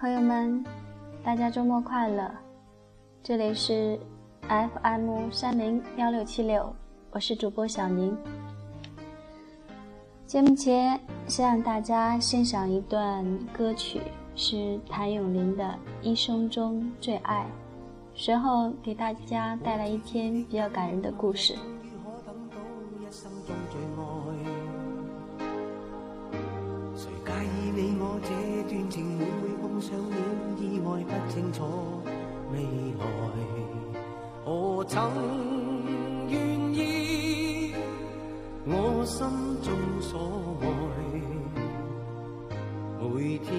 朋友们，大家周末快乐！这里是 FM 三零幺六七六，我是主播小宁。节目前先让大家欣赏一段歌曲，是谭咏麟的《一生中最爱》，随后给大家带来一篇比较感人的故事。曾愿意，我心中所爱，每天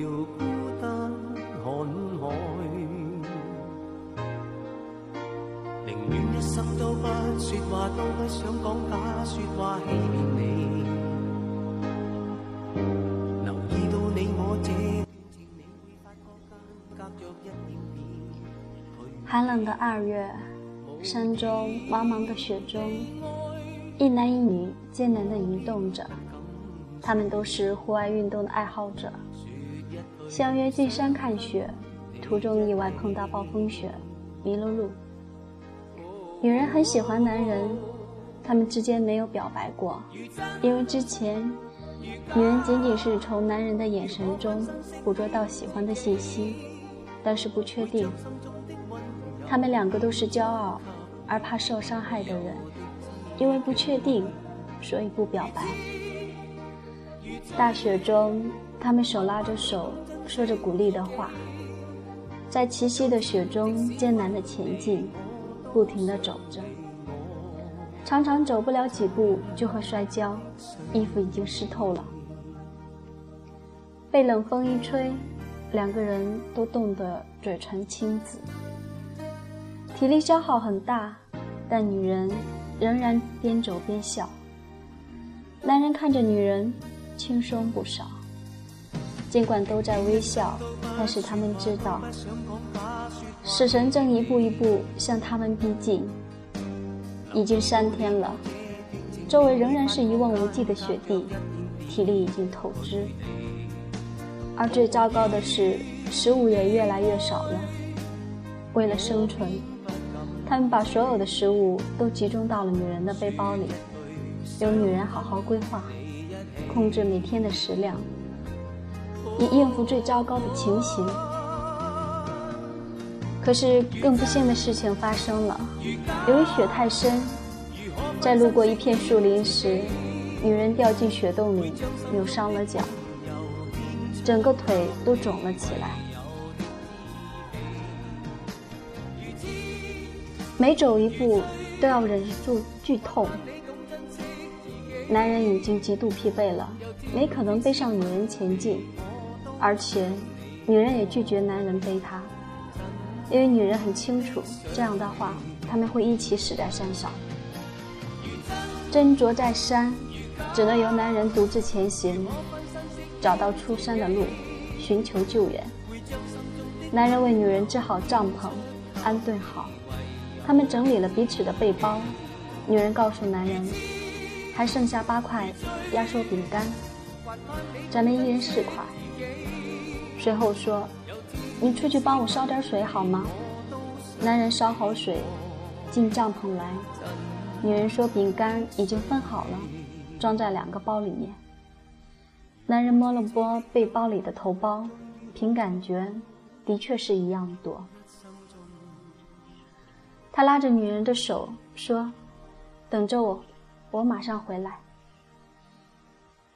要孤单看海，宁愿一生都不说话，都不想讲假说话欺骗你。留意到你我这段情，你会发觉间隔着一点点。寒冷的二月。山中茫茫的雪中，一男一女艰难地移动着。他们都是户外运动的爱好者，相约进山看雪。途中意外碰到暴风雪，迷了路。女人很喜欢男人，他们之间没有表白过，因为之前女人仅仅是从男人的眼神中捕捉到喜欢的信息，但是不确定。他们两个都是骄傲。而怕受伤害的人，因为不确定，所以不表白。大雪中，他们手拉着手，说着鼓励的话，在齐膝的雪中艰难地前进，不停地走着，常常走不了几步就会摔跤，衣服已经湿透了。被冷风一吹，两个人都冻得嘴唇青紫。体力消耗很大，但女人仍然边走边笑。男人看着女人，轻松不少。尽管都在微笑，但是他们知道，死神正一步一步向他们逼近。已经三天了，周围仍然是一望无际的雪地，体力已经透支。而最糟糕的是，食物也越来越少了。为了生存。他们把所有的食物都集中到了女人的背包里，由女人好好规划，控制每天的食量，以应付最糟糕的情形。可是更不幸的事情发生了，由于雪太深，在路过一片树林时，女人掉进雪洞里，扭伤了脚，整个腿都肿了起来。每走一步都要忍住剧痛。男人已经极度疲惫了，没可能背上女人前进，而且女人也拒绝男人背她，因为女人很清楚，这样的话他们会一起死在山上。斟酌再三，只能由男人独自前行，找到出山的路，寻求救援。男人为女人支好帐篷，安顿好。他们整理了彼此的背包，女人告诉男人，还剩下八块压缩饼干，咱们一人四块。随后说：“你出去帮我烧点水好吗？”男人烧好水，进帐篷来。女人说：“饼干已经分好了，装在两个包里面。”男人摸了摸背包里的头包，凭感觉，的确是一样多。他拉着女人的手说：“等着我，我马上回来。”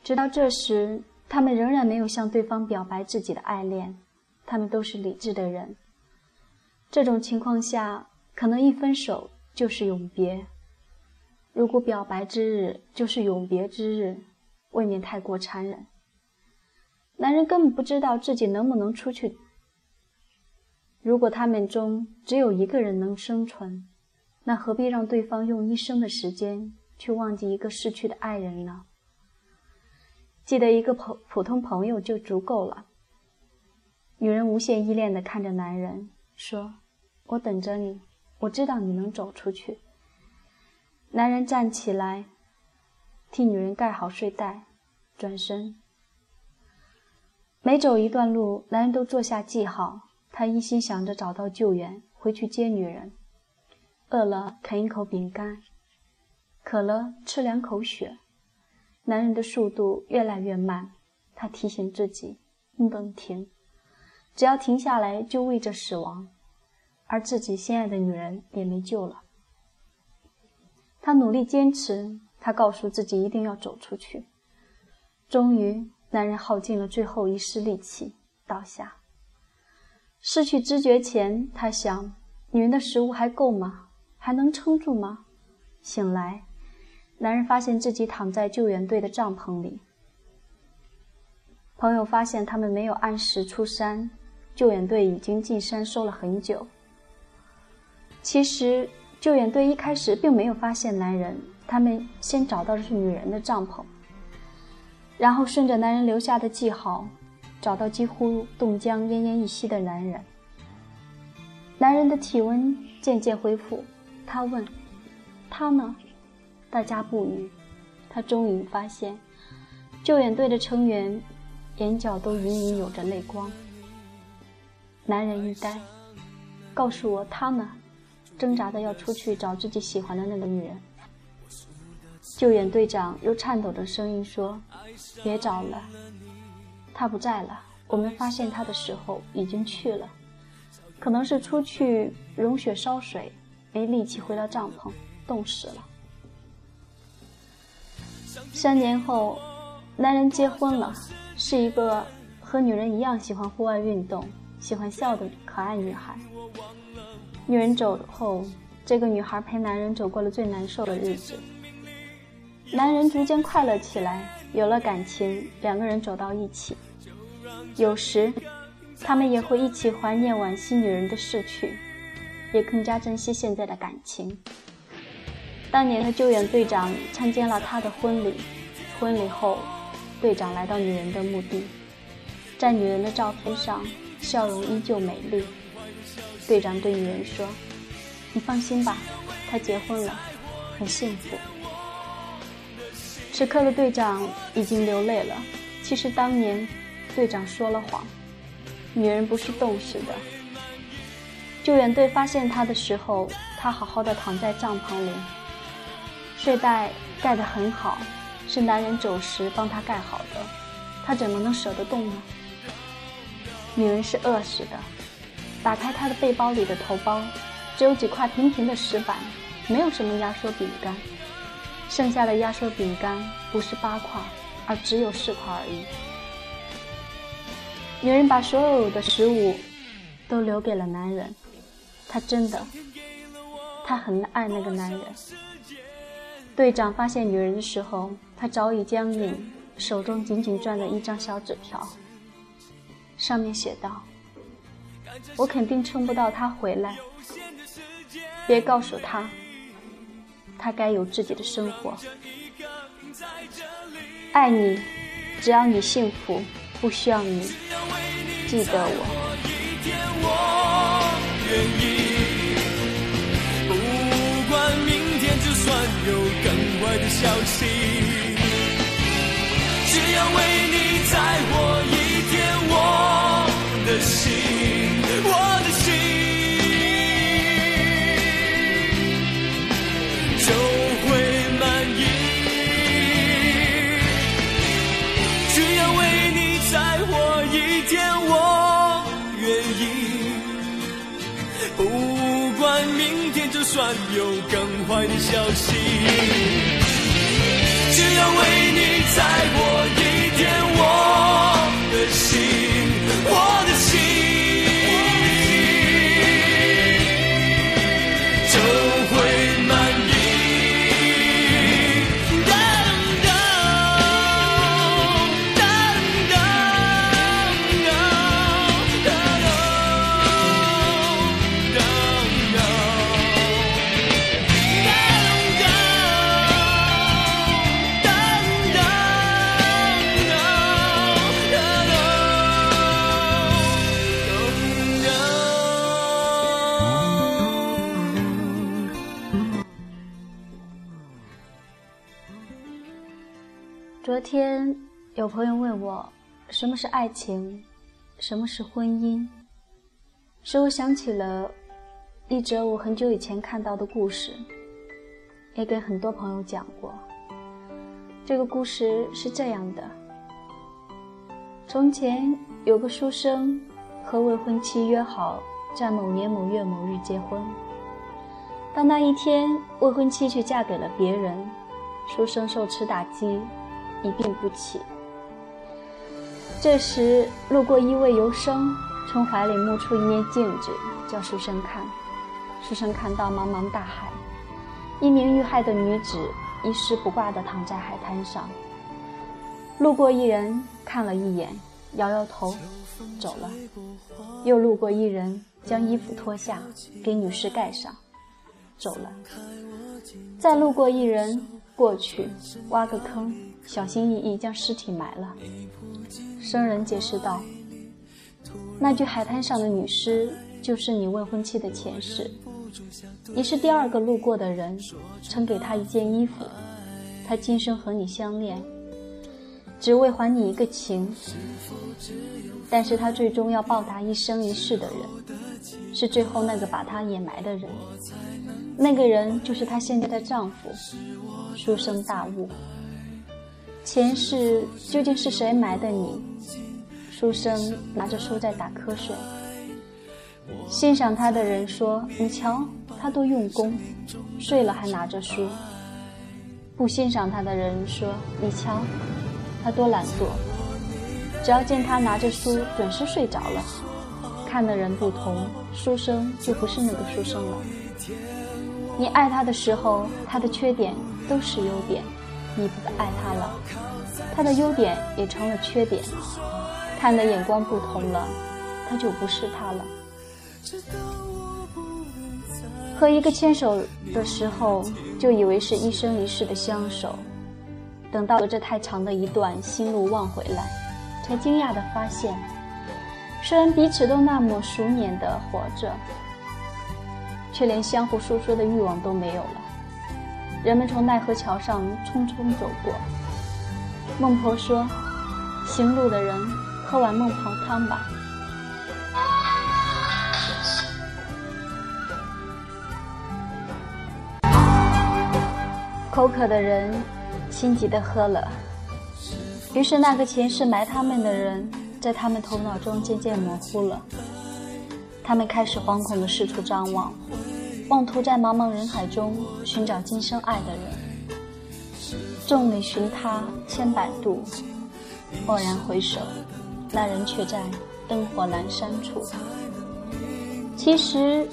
直到这时，他们仍然没有向对方表白自己的爱恋。他们都是理智的人。这种情况下，可能一分手就是永别。如果表白之日就是永别之日，未免太过残忍。男人根本不知道自己能不能出去。如果他们中只有一个人能生存，那何必让对方用一生的时间去忘记一个逝去的爱人呢？记得一个普普通朋友就足够了。女人无限依恋地看着男人，说：“我等着你，我知道你能走出去。”男人站起来，替女人盖好睡袋，转身。每走一段路，男人都做下记号。他一心想着找到救援，回去接女人。饿了啃一口饼干，渴了吃两口雪。男人的速度越来越慢，他提醒自己不能停，只要停下来就为着死亡，而自己心爱的女人也没救了。他努力坚持，他告诉自己一定要走出去。终于。男人耗尽了最后一丝力气，倒下。失去知觉前，他想：女人的食物还够吗？还能撑住吗？醒来，男人发现自己躺在救援队的帐篷里。朋友发现他们没有按时出山，救援队已经进山收了很久。其实，救援队一开始并没有发现男人，他们先找到的是女人的帐篷。然后顺着男人留下的记号，找到几乎冻僵、奄奄一息的男人。男人的体温渐渐恢复，他问：“他呢？”大家不语。他终于发现，救援队的成员眼角都隐隐有着泪光。男人一呆，告诉我他呢？挣扎的要出去找自己喜欢的那个女人。救援队长又颤抖着声音说：“别找了，他不在了。我们发现他的时候已经去了，可能是出去融雪烧水，没力气回到帐篷，冻死了。”三年后，男人结婚了，是一个和女人一样喜欢户外运动、喜欢笑的可爱女孩。女人走后，这个女孩陪男人走过了最难受的日子。男人逐渐快乐起来，有了感情，两个人走到一起。有时，他们也会一起怀念惋惜女人的逝去，也更加珍惜现在的感情。当年的救援队长参加了他的婚礼，婚礼后，队长来到女人的墓地，在女人的照片上，笑容依旧美丽。队长对女人说：“你放心吧，她结婚了，很幸福。”此刻的队长已经流泪了。其实当年，队长说了谎，女人不是冻死的。救援队发现他的时候，他好好的躺在帐篷里，睡袋盖得很好，是男人走时帮他盖好的。他怎么能舍得动呢？女人是饿死的。打开他的背包里的头包，只有几块平平的石板，没有什么压缩饼干。剩下的压缩饼干不是八块，而只有四块而已。女人把所有的食物都留给了男人，她真的，她很爱那个男人。队长发现女人的时候，她早已僵硬，手中紧紧攥着一张小纸条，上面写道：“我肯定撑不到他回来，别告诉他。”他该有自己的生活。爱你，只要你幸福，不需要你记得我。不管明天就算有更坏的消息，有更坏的消息，只要为你在我昨天有朋友问我，什么是爱情，什么是婚姻，使我想起了一则我很久以前看到的故事，也给很多朋友讲过。这个故事是这样的：从前有个书生和未婚妻约好在某年某月某日结婚。当那一天，未婚妻却嫁给了别人，书生受此打击，一病不起。这时，路过一位游生，从怀里摸出一面镜子，叫书生看。书生看到茫茫大海，一名遇害的女子一丝不挂地躺在海滩上。路过一人，看了一眼，摇摇头，走了。又路过一人，将衣服脱下，给女士盖上。走了，再路过一人，过去挖个坑，小心翼翼将尸体埋了。生人解释道：“那具海滩上的女尸，就是你未婚妻的前世。你是第二个路过的人，曾给她一件衣服。她今生和你相恋，只为还你一个情。但是她最终要报答一生一世的人，是最后那个把她掩埋的人。”那个人就是她现在的丈夫。书生大悟，前世究竟是谁埋的你？书生拿着书在打瞌睡。欣赏他的人说：“你瞧，他多用功，睡了还拿着书。”不欣赏他的人说：“你瞧，他多懒惰，只要见他拿着书，准是睡着了。”看的人不同，书生就不是那个书生了。你爱他的时候，他的缺点都是优点；你不再爱他了，他的优点也成了缺点。看的眼光不同了，他就不是他了。和一个牵手的时候，就以为是一生一世的相守；等到这太长的一段心路望回来，才惊讶地发现，虽然彼此都那么熟稔地活着。却连相互诉说的欲望都没有了。人们从奈何桥上匆匆走过。孟婆说：“行路的人，喝碗孟婆汤吧。”口渴的人心急的喝了。于是那个前世埋他们的人，在他们头脑中渐渐模糊了。他们开始惶恐的四处张望。妄图在茫茫人海中寻找今生爱的人，众里寻他千百度，蓦然回首，那人却在灯火阑珊处。其实，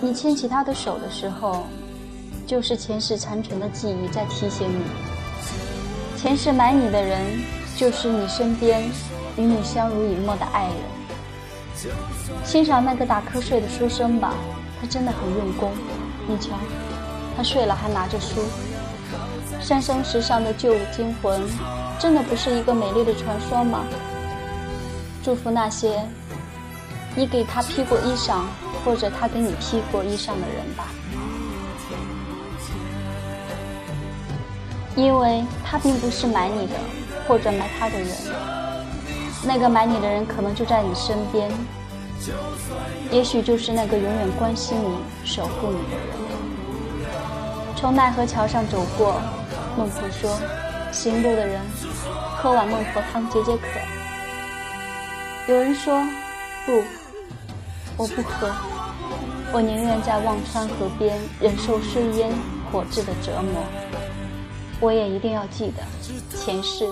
你牵起他的手的时候，就是前世残存的记忆在提醒你。前世埋你的人，就是你身边与你相濡以沫的爱人。欣赏那个打瞌睡的书生吧。他真的很用功，你瞧，他睡了还拿着书。三生石上的旧金魂，真的不是一个美丽的传说吗？祝福那些你给他披过衣裳，或者他给你披过衣裳的人吧，因为他并不是买你的，或者买他的人，那个买你的人可能就在你身边。也许就是那个永远关心你、守护你的人。从奈何桥上走过，孟婆说：“行路的人，喝碗孟婆汤解解渴。”有人说：“不，我不喝，我宁愿在忘川河边忍受炊烟火炙的折磨。我也一定要记得，前世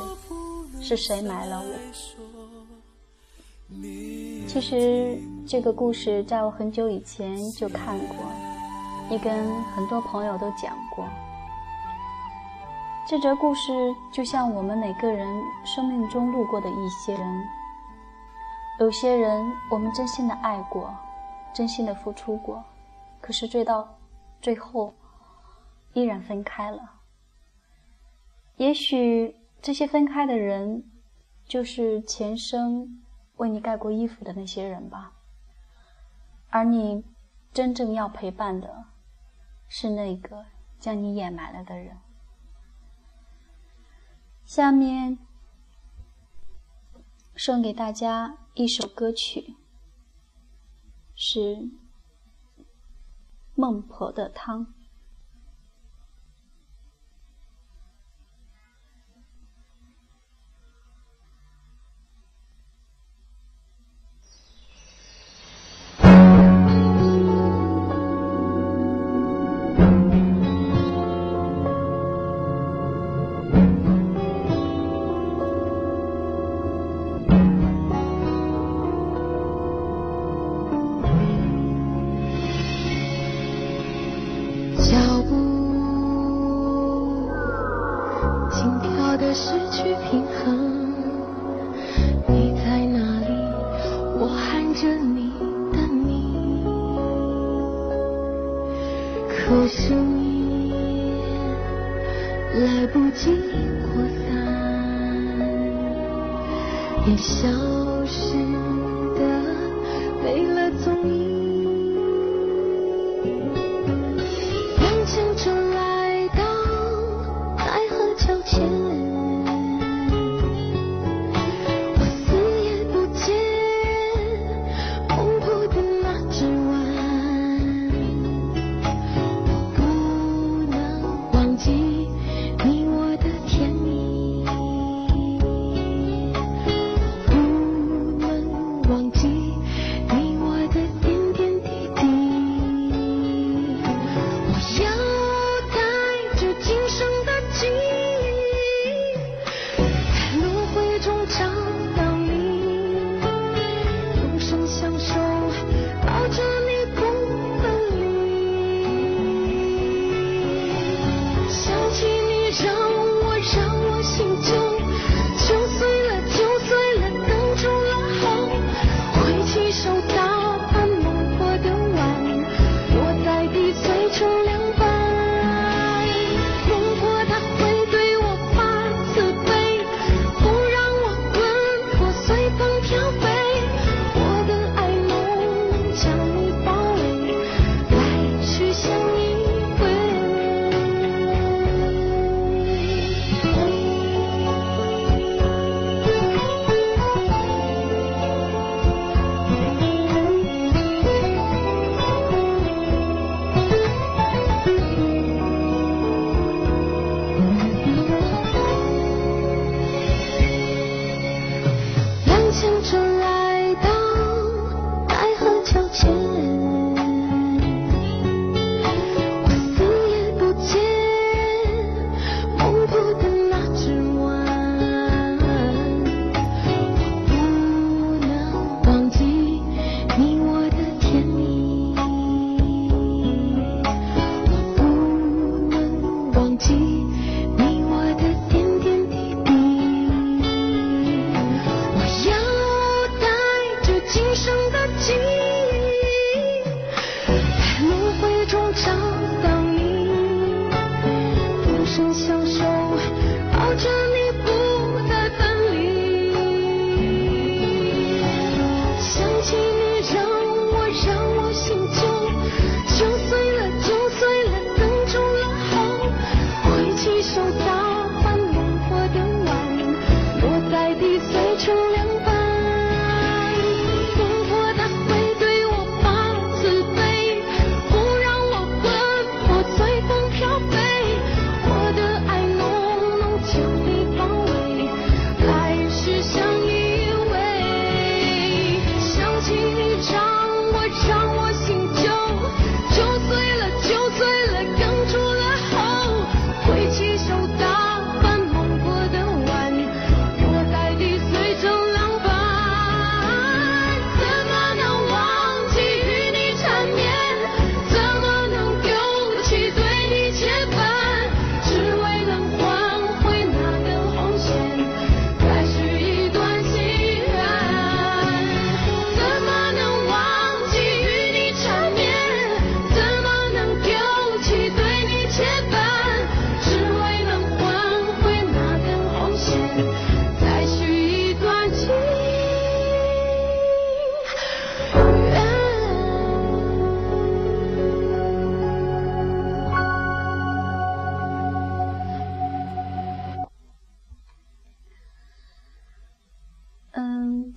是谁埋了我。”其实这个故事在我很久以前就看过，也跟很多朋友都讲过。这则故事就像我们每个人生命中路过的一些人，有些人我们真心的爱过，真心的付出过，可是追到最后依然分开了。也许这些分开的人，就是前生。为你盖过衣服的那些人吧，而你真正要陪伴的，是那个将你掩埋了的人。下面送给大家一首歌曲，是《孟婆的汤》。可是你来不及扩散，也消失的没了踪影。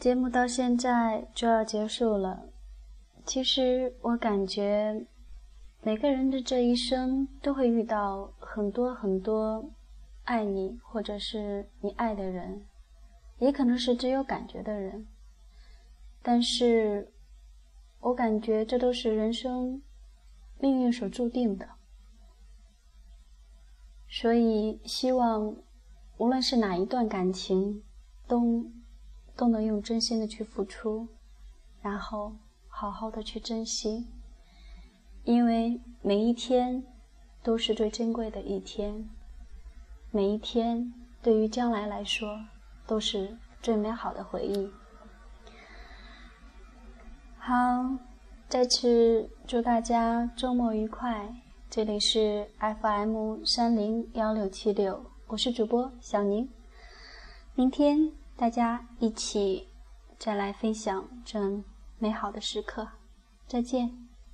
节目到现在就要结束了。其实我感觉，每个人的这一生都会遇到很多很多爱你或者是你爱的人，也可能是只有感觉的人。但是，我感觉这都是人生命运所注定的。所以，希望无论是哪一段感情，都都能用真心的去付出，然后好好的去珍惜，因为每一天都是最珍贵的一天，每一天对于将来来说都是最美好的回忆。好，再次祝大家周末愉快。这里是 FM 三零幺六七六，我是主播小宁。明天大家一起再来分享这美好的时刻，再见。